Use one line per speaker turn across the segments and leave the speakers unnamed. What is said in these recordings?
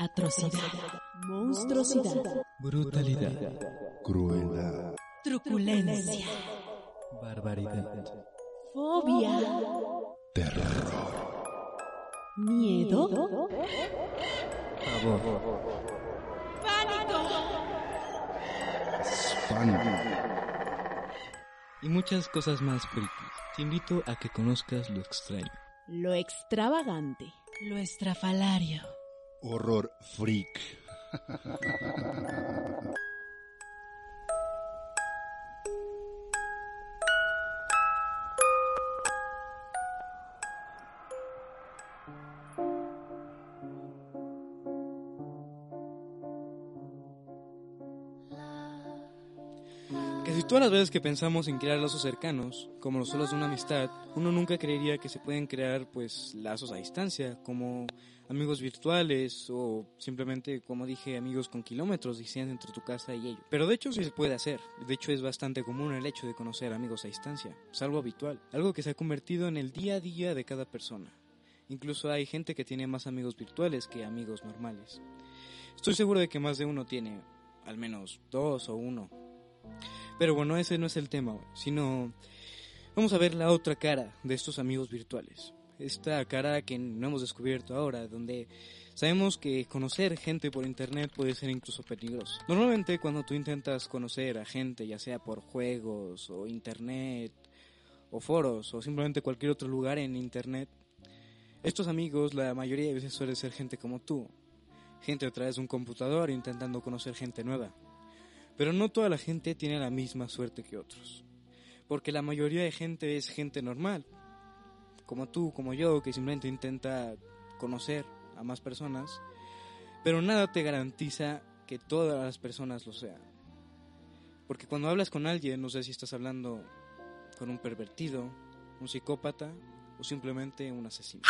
Atrocidad. Monstruosidad.
Brutalidad.
Crueldad.
Truculencia.
Barbaridad.
Fobia.
Terror.
Miedo.
Pavor.
Pánico.
Espanto.
Y muchas cosas más frikis. Te invito a que conozcas lo extraño.
Lo extravagante. Lo estrafalario.
Horror freak.
Casi todas las veces que pensamos en crear lazos cercanos, como los solos de una amistad, uno nunca creería que se pueden crear pues lazos a distancia, como amigos virtuales o simplemente, como dije, amigos con kilómetros de distancia entre tu casa y ellos. Pero de hecho sí se puede hacer. De hecho es bastante común el hecho de conocer amigos a distancia. Es algo habitual, algo que se ha convertido en el día a día de cada persona. Incluso hay gente que tiene más amigos virtuales que amigos normales. Estoy seguro de que más de uno tiene al menos dos o uno. Pero bueno, ese no es el tema, sino vamos a ver la otra cara de estos amigos virtuales. Esta cara que no hemos descubierto ahora, donde sabemos que conocer gente por internet puede ser incluso peligroso. Normalmente cuando tú intentas conocer a gente, ya sea por juegos o internet o foros o simplemente cualquier otro lugar en internet, estos amigos la mayoría de veces suele ser gente como tú, gente a través de un computador intentando conocer gente nueva. Pero no toda la gente tiene la misma suerte que otros. Porque la mayoría de gente es gente normal. Como tú, como yo, que simplemente intenta conocer a más personas. Pero nada te garantiza que todas las personas lo sean. Porque cuando hablas con alguien, no sé si estás hablando con un pervertido, un psicópata o simplemente un asesino.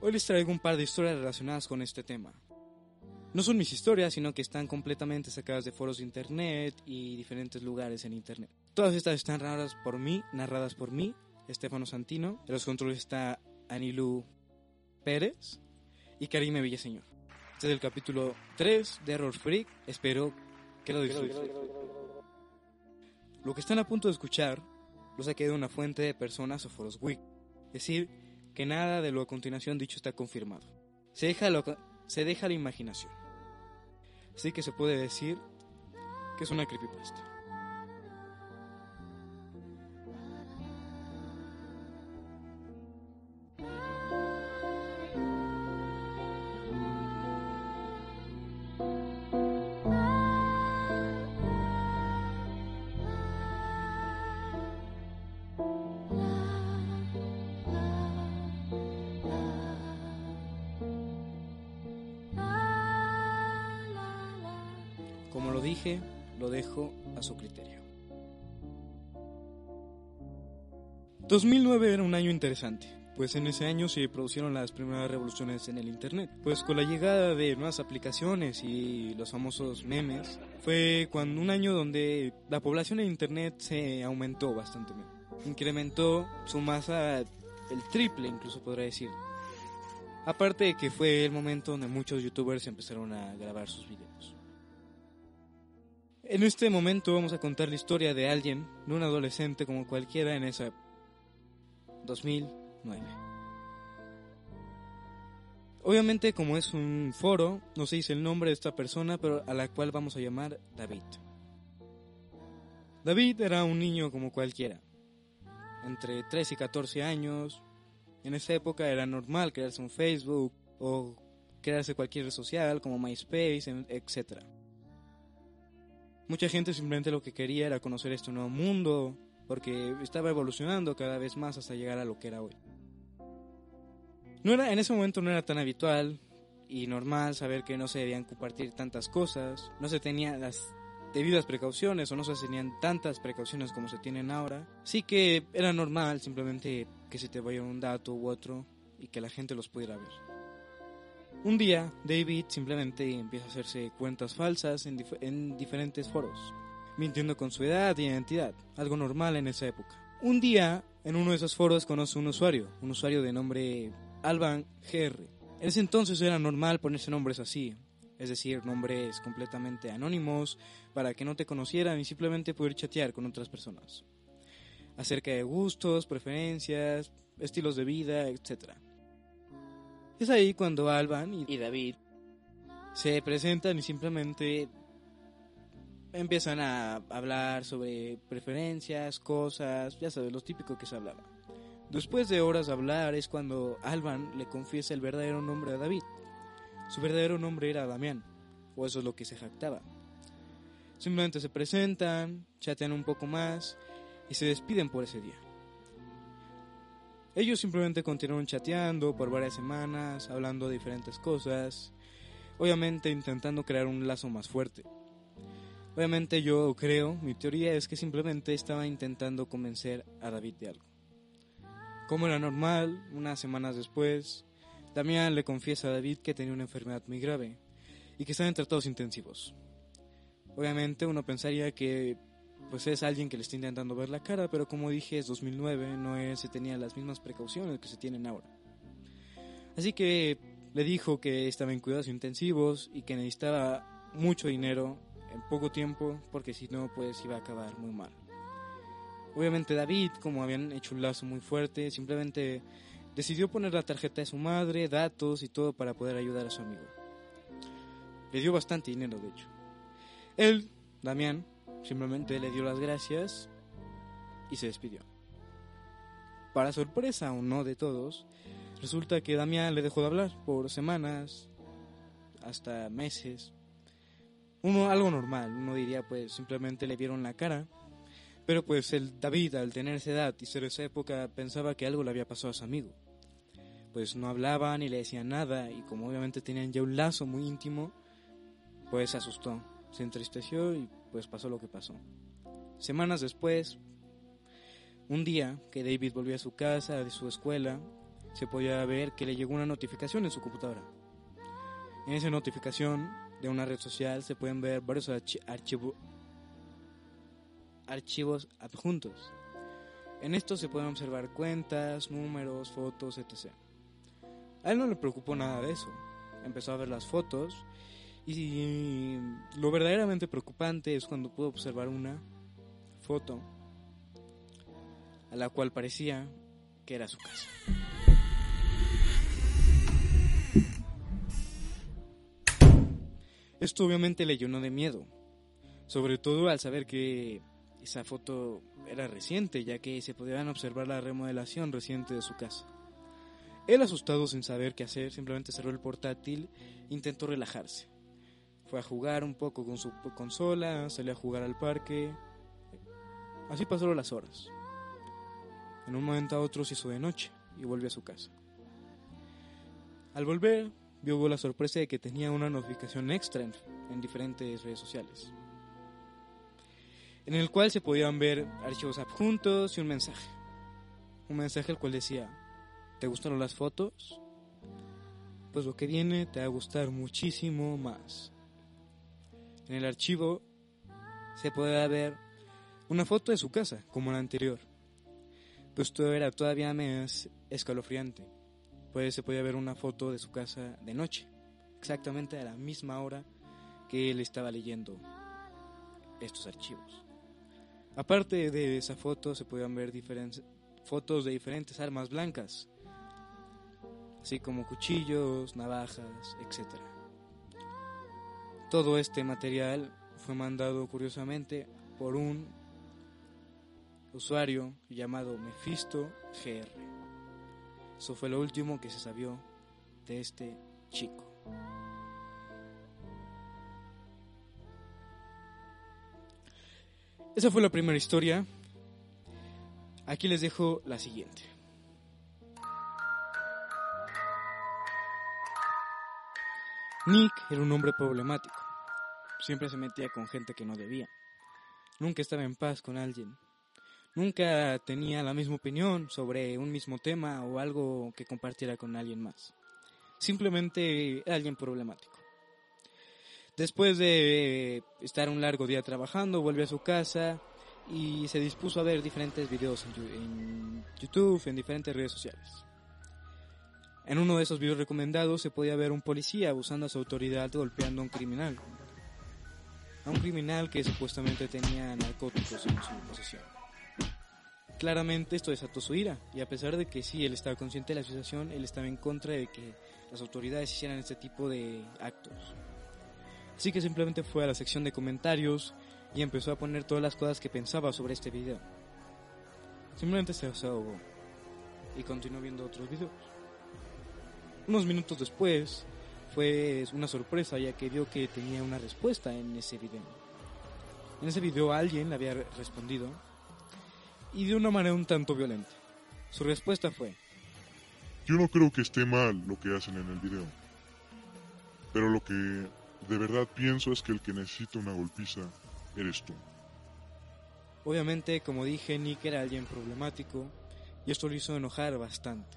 Hoy les traigo un par de historias relacionadas con este tema. No son mis historias, sino que están completamente sacadas de foros de internet y diferentes lugares en internet. Todas estas están narradas por mí, narradas por mí, Estefano Santino. En los controles está Anilu Pérez y Karime Villaseñor. Este es el capítulo 3 de Error Freak. Espero que lo disfruten. Lo que están a punto de escuchar lo saqué de una fuente de personas o foros wiki. Es decir, que nada de lo a continuación dicho está confirmado. Se deja, lo, se deja la imaginación. Así que se puede decir que es una creepypasta. Dije, lo dejo a su criterio. 2009 era un año interesante, pues en ese año se produjeron las primeras revoluciones en el Internet. Pues con la llegada de nuevas aplicaciones y los famosos memes, fue cuando un año donde la población en Internet se aumentó bastante. Incrementó su masa el triple, incluso podría decir. Aparte de que fue el momento donde muchos youtubers empezaron a grabar sus videos. En este momento vamos a contar la historia de alguien, de un adolescente como cualquiera en esa 2009. Obviamente como es un foro, no se dice el nombre de esta persona, pero a la cual vamos a llamar David. David era un niño como cualquiera, entre 13 y 14 años. En esa época era normal crearse un Facebook o crearse cualquier red social como MySpace, etc. Mucha gente simplemente lo que quería era conocer este nuevo mundo, porque estaba evolucionando cada vez más hasta llegar a lo que era hoy. No era, en ese momento no era tan habitual y normal saber que no se debían compartir tantas cosas, no se tenían las debidas precauciones o no se tenían tantas precauciones como se tienen ahora. Sí que era normal simplemente que se te vaya un dato u otro y que la gente los pudiera ver. Un día, David simplemente empieza a hacerse cuentas falsas en, dif- en diferentes foros, mintiendo con su edad e identidad, algo normal en esa época. Un día, en uno de esos foros conoce un usuario, un usuario de nombre Alban GR. En ese entonces era normal ponerse nombres así, es decir, nombres completamente anónimos para que no te conocieran y simplemente poder chatear con otras personas. Acerca de gustos, preferencias, estilos de vida, etc. Es ahí cuando Alban y y David se presentan y simplemente empiezan a hablar sobre preferencias, cosas, ya sabes, lo típico que se hablaba. Después de horas de hablar es cuando Alban le confiesa el verdadero nombre a David. Su verdadero nombre era Damián, o eso es lo que se jactaba. Simplemente se presentan, chatean un poco más y se despiden por ese día. Ellos simplemente continuaron chateando por varias semanas, hablando de diferentes cosas, obviamente intentando crear un lazo más fuerte. Obviamente yo creo, mi teoría es que simplemente estaba intentando convencer a David de algo. Como era normal, unas semanas después, Damián le confiesa a David que tenía una enfermedad muy grave y que estaba en tratados intensivos. Obviamente uno pensaría que pues es alguien que le está intentando ver la cara, pero como dije es 2009, no se tenía las mismas precauciones que se tienen ahora. Así que le dijo que estaba en cuidados intensivos y que necesitaba mucho dinero en poco tiempo porque si no pues iba a acabar muy mal. Obviamente David, como habían hecho un lazo muy fuerte, simplemente decidió poner la tarjeta de su madre, datos y todo para poder ayudar a su amigo. Le dio bastante dinero, de hecho. Él, Damián, simplemente le dio las gracias y se despidió. Para sorpresa o no de todos, resulta que Damián le dejó de hablar por semanas, hasta meses. Uno, algo normal, uno diría pues simplemente le vieron la cara. Pero pues el David, al tener esa edad y ser esa época, pensaba que algo le había pasado a su amigo. Pues no hablaba ni le decían nada y como obviamente tenían ya un lazo muy íntimo, pues se asustó, se entristeció y pues pasó lo que pasó. Semanas después, un día que David volvió a su casa, de su escuela, se podía ver que le llegó una notificación en su computadora. En esa notificación de una red social se pueden ver varios archi- archivo- archivos adjuntos. En estos se pueden observar cuentas, números, fotos, etc. A él no le preocupó nada de eso. Empezó a ver las fotos y lo verdaderamente preocupante es cuando pudo observar una foto a la cual parecía que era su casa. Esto obviamente le llenó de miedo, sobre todo al saber que esa foto era reciente, ya que se podían observar la remodelación reciente de su casa. Él asustado sin saber qué hacer, simplemente cerró el portátil intentó relajarse. Fue a jugar un poco con su consola, salió a jugar al parque. Así pasaron las horas. En un momento a otro se hizo de noche y volvió a su casa. Al volver, vio la sorpresa de que tenía una notificación extra en, en diferentes redes sociales, en el cual se podían ver archivos adjuntos y un mensaje. Un mensaje el cual decía, ¿te gustaron las fotos? Pues lo que viene te va a gustar muchísimo más. En el archivo se podía ver una foto de su casa, como la anterior. Pues todo era todavía más escalofriante. Pues se podía ver una foto de su casa de noche, exactamente a la misma hora que él estaba leyendo estos archivos. Aparte de esa foto se podían ver fotos de diferentes armas blancas, así como cuchillos, navajas, etc. Todo este material fue mandado curiosamente por un usuario llamado Mephisto GR. Eso fue lo último que se sabió de este chico. Esa fue la primera historia. Aquí les dejo la siguiente. Nick era un hombre problemático. Siempre se metía con gente que no debía. Nunca estaba en paz con alguien. Nunca tenía la misma opinión sobre un mismo tema o algo que compartiera con alguien más. Simplemente alguien problemático. Después de estar un largo día trabajando, vuelve a su casa y se dispuso a ver diferentes videos en YouTube, en diferentes redes sociales. En uno de esos videos recomendados se podía ver un policía abusando a su autoridad golpeando a un criminal. A un criminal que supuestamente tenía narcóticos en su posesión. Claramente esto desató su ira, y a pesar de que sí, él estaba consciente de la situación, él estaba en contra de que las autoridades hicieran este tipo de actos. Así que simplemente fue a la sección de comentarios y empezó a poner todas las cosas que pensaba sobre este video. Simplemente se desahogó y continuó viendo otros videos. Unos minutos después fue una sorpresa ya que vio que tenía una respuesta en ese video. En ese video alguien le había re- respondido y de una manera un tanto violenta. Su respuesta fue,
Yo no creo que esté mal lo que hacen en el video. Pero lo que de verdad pienso es que el que necesita una golpiza eres tú.
Obviamente, como dije, Nick era alguien problemático y esto lo hizo enojar bastante.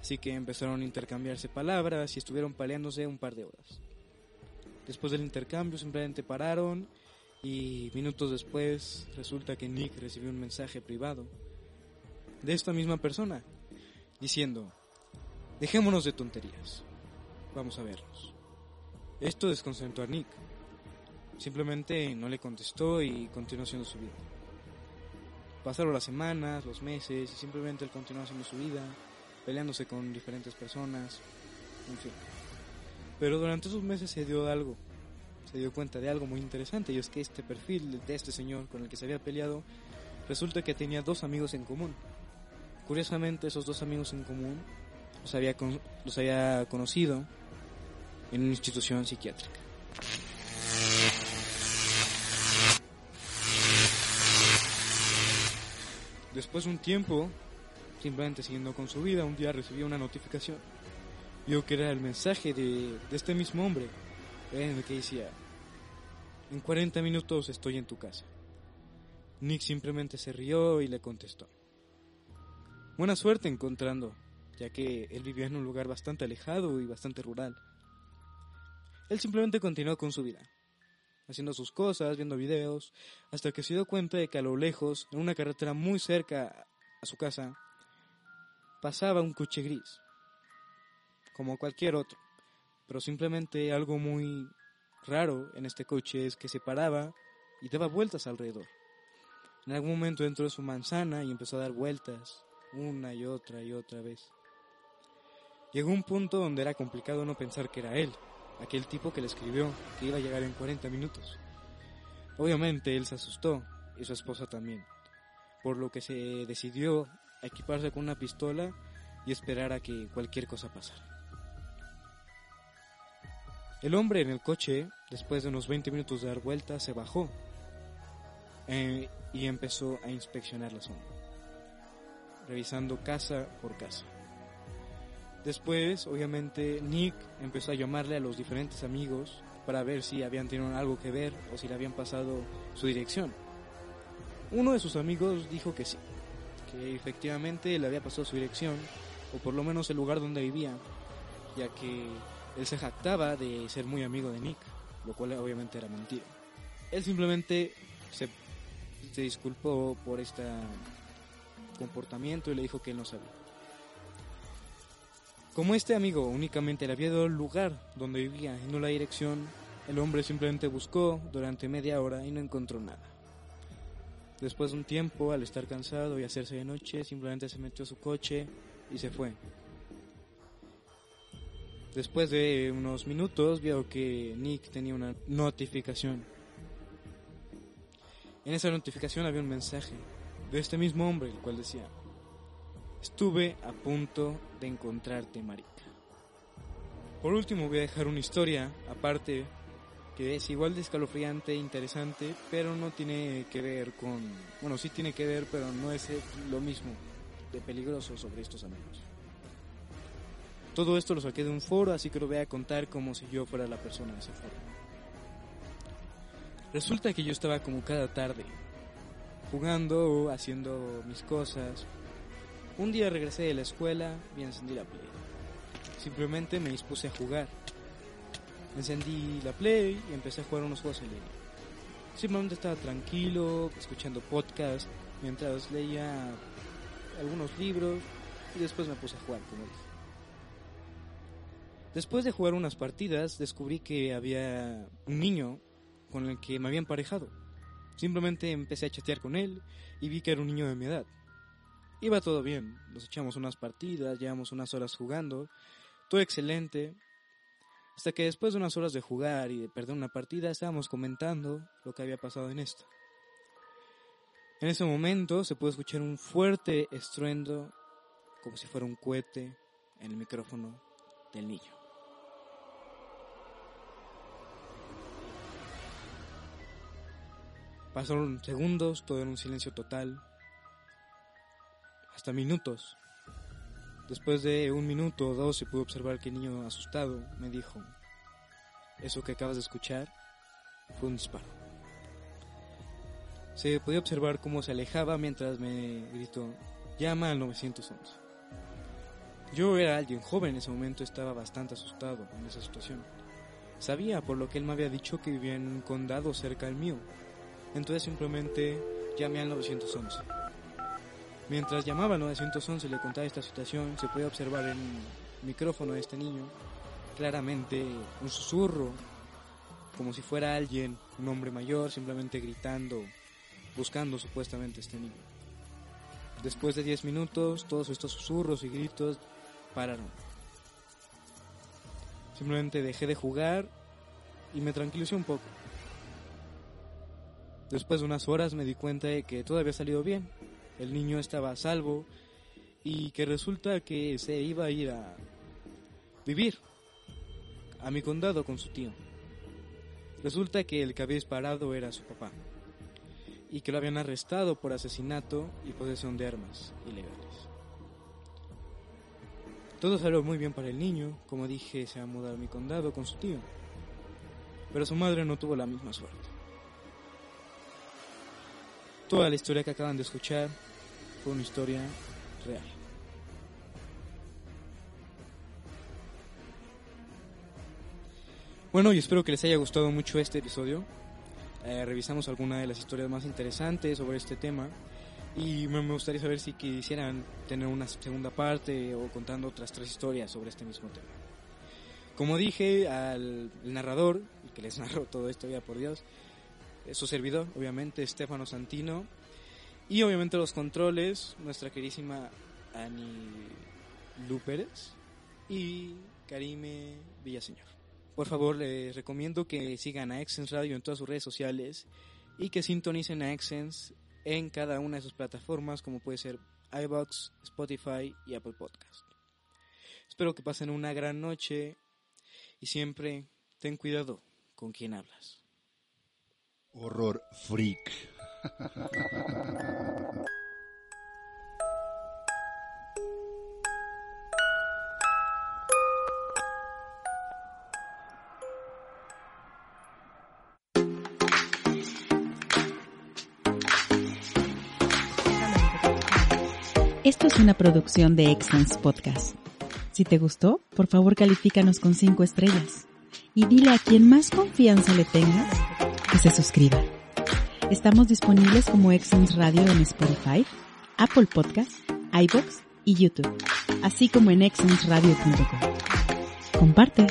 Así que empezaron a intercambiarse palabras y estuvieron peleándose un par de horas. Después del intercambio simplemente pararon y minutos después resulta que Nick recibió un mensaje privado de esta misma persona diciendo, dejémonos de tonterías, vamos a vernos. Esto desconcentró a Nick. Simplemente no le contestó y continuó haciendo su vida. Pasaron las semanas, los meses y simplemente él continuó haciendo su vida, peleándose con diferentes personas, en fin. Pero durante esos meses se dio algo, se dio cuenta de algo muy interesante y es que este perfil de este señor con el que se había peleado resulta que tenía dos amigos en común. Curiosamente esos dos amigos en común los había, con- los había conocido en una institución psiquiátrica. Después de un tiempo, simplemente siguiendo con su vida, un día recibió una notificación. Vio que era el mensaje de, este mismo hombre, en el que decía, en 40 minutos estoy en tu casa. Nick simplemente se rió y le contestó. Buena suerte encontrando, ya que él vivía en un lugar bastante alejado y bastante rural. Él simplemente continuó con su vida, haciendo sus cosas, viendo videos, hasta que se dio cuenta de que a lo lejos, en una carretera muy cerca a su casa, pasaba un coche gris, como cualquier otro, pero simplemente algo muy raro en este coche es que se paraba y daba vueltas alrededor. En algún momento entró de su manzana y empezó a dar vueltas, una y otra y otra vez. Llegó un punto donde era complicado no pensar que era él, aquel tipo que le escribió que iba a llegar en 40 minutos. Obviamente él se asustó y su esposa también, por lo que se decidió equiparse con una pistola y esperar a que cualquier cosa pasara. El hombre en el coche, después de unos 20 minutos de dar vueltas, se bajó eh, y empezó a inspeccionar la zona, revisando casa por casa. Después, obviamente, Nick empezó a llamarle a los diferentes amigos para ver si habían tenido algo que ver o si le habían pasado su dirección. Uno de sus amigos dijo que sí, que efectivamente le había pasado su dirección, o por lo menos el lugar donde vivía, ya que él se jactaba de ser muy amigo de Nick, lo cual obviamente era mentira. Él simplemente se, se disculpó por este comportamiento y le dijo que él no sabía. Como este amigo únicamente le había dado el lugar donde vivía y no la dirección, el hombre simplemente buscó durante media hora y no encontró nada. Después de un tiempo, al estar cansado y hacerse de noche, simplemente se metió a su coche y se fue. Después de unos minutos vio que Nick tenía una notificación. En esa notificación había un mensaje de este mismo hombre, el cual decía, estuve a punto de encontrarte, marica. Por último voy a dejar una historia aparte que es igual de escalofriante interesante, pero no tiene que ver con... Bueno, sí tiene que ver, pero no es lo mismo de peligroso sobre estos amigos. Todo esto lo saqué de un foro, así que lo voy a contar como si yo fuera la persona de ese foro. Resulta que yo estaba como cada tarde, jugando, haciendo mis cosas. Un día regresé de la escuela y encendí la play. Simplemente me dispuse a jugar. Encendí la Play y empecé a jugar unos juegos en línea. Simplemente estaba tranquilo, escuchando podcast, mientras leía algunos libros y después me puse a jugar, como dije. Después de jugar unas partidas, descubrí que había un niño con el que me había emparejado. Simplemente empecé a chatear con él y vi que era un niño de mi edad. Iba todo bien, nos echamos unas partidas, llevamos unas horas jugando, todo excelente, hasta que después de unas horas de jugar y de perder una partida estábamos comentando lo que había pasado en esta. En ese momento se pudo escuchar un fuerte estruendo, como si fuera un cohete, en el micrófono del niño. Pasaron segundos, todo en un silencio total, hasta minutos. Después de un minuto o dos se pudo observar que el niño asustado me dijo, eso que acabas de escuchar fue un disparo. Se podía observar cómo se alejaba mientras me gritó, llama al 911. Yo era alguien joven en ese momento, estaba bastante asustado en esa situación. Sabía por lo que él me había dicho que vivía en un condado cerca del mío. Entonces simplemente llamé al 911. Mientras llamaba al 911 y le contaba esta situación, se podía observar en el micrófono de este niño claramente un susurro, como si fuera alguien, un hombre mayor, simplemente gritando, buscando supuestamente a este niño. Después de 10 minutos, todos estos susurros y gritos pararon. Simplemente dejé de jugar y me tranquilicé un poco. Después de unas horas me di cuenta de que todo había salido bien. El niño estaba a salvo y que resulta que se iba a ir a vivir a mi condado con su tío. Resulta que el que había disparado era su papá y que lo habían arrestado por asesinato y posesión de armas ilegales. Todo salió muy bien para el niño, como dije, se ha mudado a mi condado con su tío, pero su madre no tuvo la misma suerte. Toda la historia que acaban de escuchar fue una historia real. Bueno, y espero que les haya gustado mucho este episodio. Eh, revisamos algunas de las historias más interesantes sobre este tema. Y me gustaría saber si quisieran tener una segunda parte o contando otras tres historias sobre este mismo tema. Como dije al narrador, que les narró todo esto, ya por Dios, su servidor, obviamente, Estefano Santino. Y obviamente los controles, nuestra querísima Ani Lu Pérez y Karime Villaseñor. Por favor, les recomiendo que sigan a Excense Radio en todas sus redes sociales y que sintonicen a Excense en cada una de sus plataformas, como puede ser iBox, Spotify y Apple Podcast. Espero que pasen una gran noche y siempre ten cuidado con quien hablas.
Horror freak.
Esto es una producción de Excellence Podcast. Si te gustó, por favor califícanos con 5 estrellas y dile a quien más confianza le tengas que se suscriba. Estamos disponibles como Excellence Radio en Spotify, Apple Podcast, iBox y YouTube, así como en excellenceradio.com. Comparte.